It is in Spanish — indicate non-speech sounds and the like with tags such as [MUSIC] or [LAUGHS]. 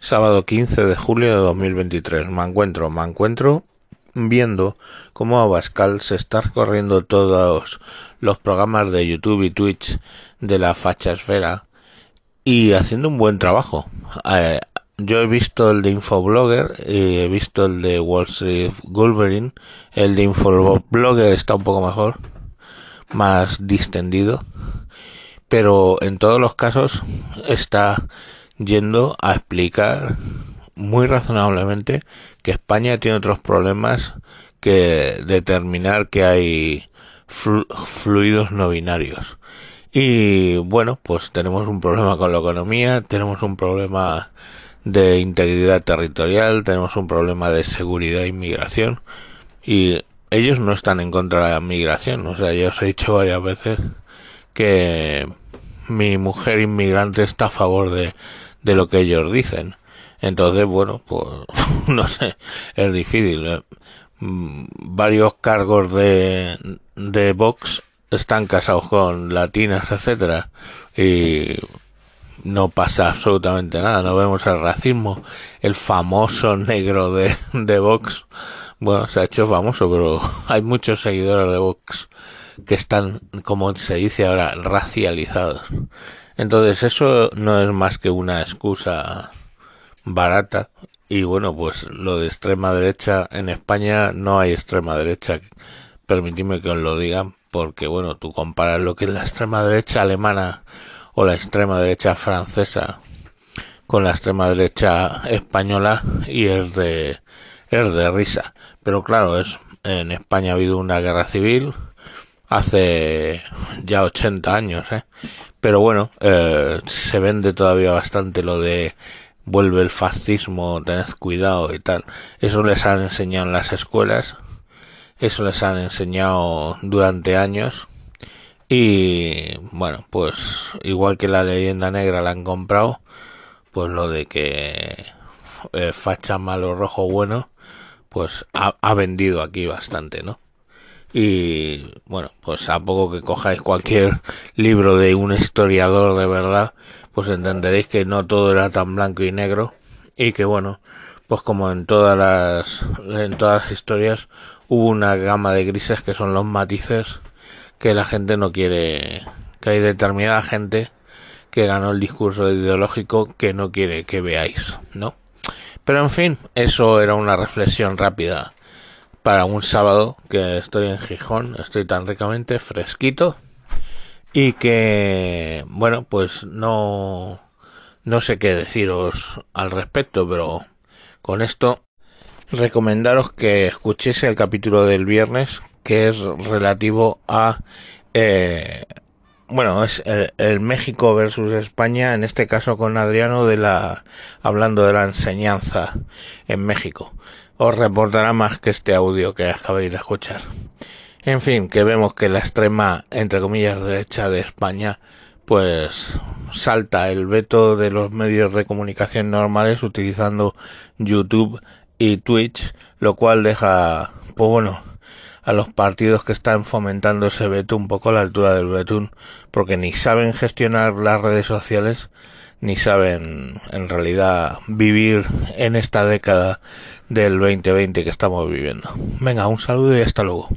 sábado 15 de julio de 2023. Me encuentro, me encuentro viendo cómo Abascal se está recorriendo todos los programas de YouTube y Twitch de la facha esfera y haciendo un buen trabajo. Eh, yo he visto el de Infoblogger y he visto el de Wall Street Wolverine. El de Infoblogger está un poco mejor, más distendido. Pero en todos los casos está yendo a explicar muy razonablemente que España tiene otros problemas que determinar que hay fluidos no binarios. Y bueno, pues tenemos un problema con la economía, tenemos un problema de integridad territorial, tenemos un problema de seguridad e inmigración y ellos no están en contra de la migración, o sea, ya os he dicho varias veces que mi mujer inmigrante está a favor de, de lo que ellos dicen. Entonces, bueno, pues [LAUGHS] no sé, es difícil. ¿eh? Mm, varios cargos de, de Vox están casados con latinas, etcétera, y no pasa absolutamente nada, no vemos el racismo, el famoso negro de, de Vox, bueno, se ha hecho famoso, pero [LAUGHS] hay muchos seguidores de Vox que están, como se dice ahora, racializados. Entonces eso no es más que una excusa barata y bueno, pues lo de extrema derecha en España no hay extrema derecha. Permitidme que os lo diga porque bueno, tú comparas lo que es la extrema derecha alemana o la extrema derecha francesa con la extrema derecha española y es de es de risa. Pero claro, es en España ha habido una guerra civil hace ya 80 años, ¿eh? Pero bueno, eh, se vende todavía bastante lo de vuelve el fascismo, tened cuidado y tal. Eso les han enseñado en las escuelas, eso les han enseñado durante años. Y bueno, pues igual que la leyenda negra la han comprado, pues lo de que eh, facha malo, rojo bueno, pues ha, ha vendido aquí bastante, ¿no? Y bueno, pues a poco que cojáis cualquier libro de un historiador de verdad, pues entenderéis que no todo era tan blanco y negro y que bueno, pues como en todas las en todas las historias hubo una gama de grises que son los matices que la gente no quiere, que hay determinada gente que ganó el discurso ideológico que no quiere que veáis, ¿no? Pero en fin, eso era una reflexión rápida un sábado que estoy en Gijón, estoy tan ricamente fresquito y que, bueno, pues no, no sé qué deciros al respecto, pero con esto recomendaros que escuchéis el capítulo del viernes que es relativo a eh, bueno es el, el, México versus España en este caso con Adriano de la hablando de la enseñanza en México os reportará más que este audio que acabáis de escuchar. En fin, que vemos que la extrema, entre comillas, derecha de España, pues salta el veto de los medios de comunicación normales utilizando YouTube y Twitch, lo cual deja, pues bueno, a los partidos que están fomentando ese veto un poco a la altura del betún, porque ni saben gestionar las redes sociales, ni saben en realidad vivir en esta década del 2020 que estamos viviendo. Venga, un saludo y hasta luego.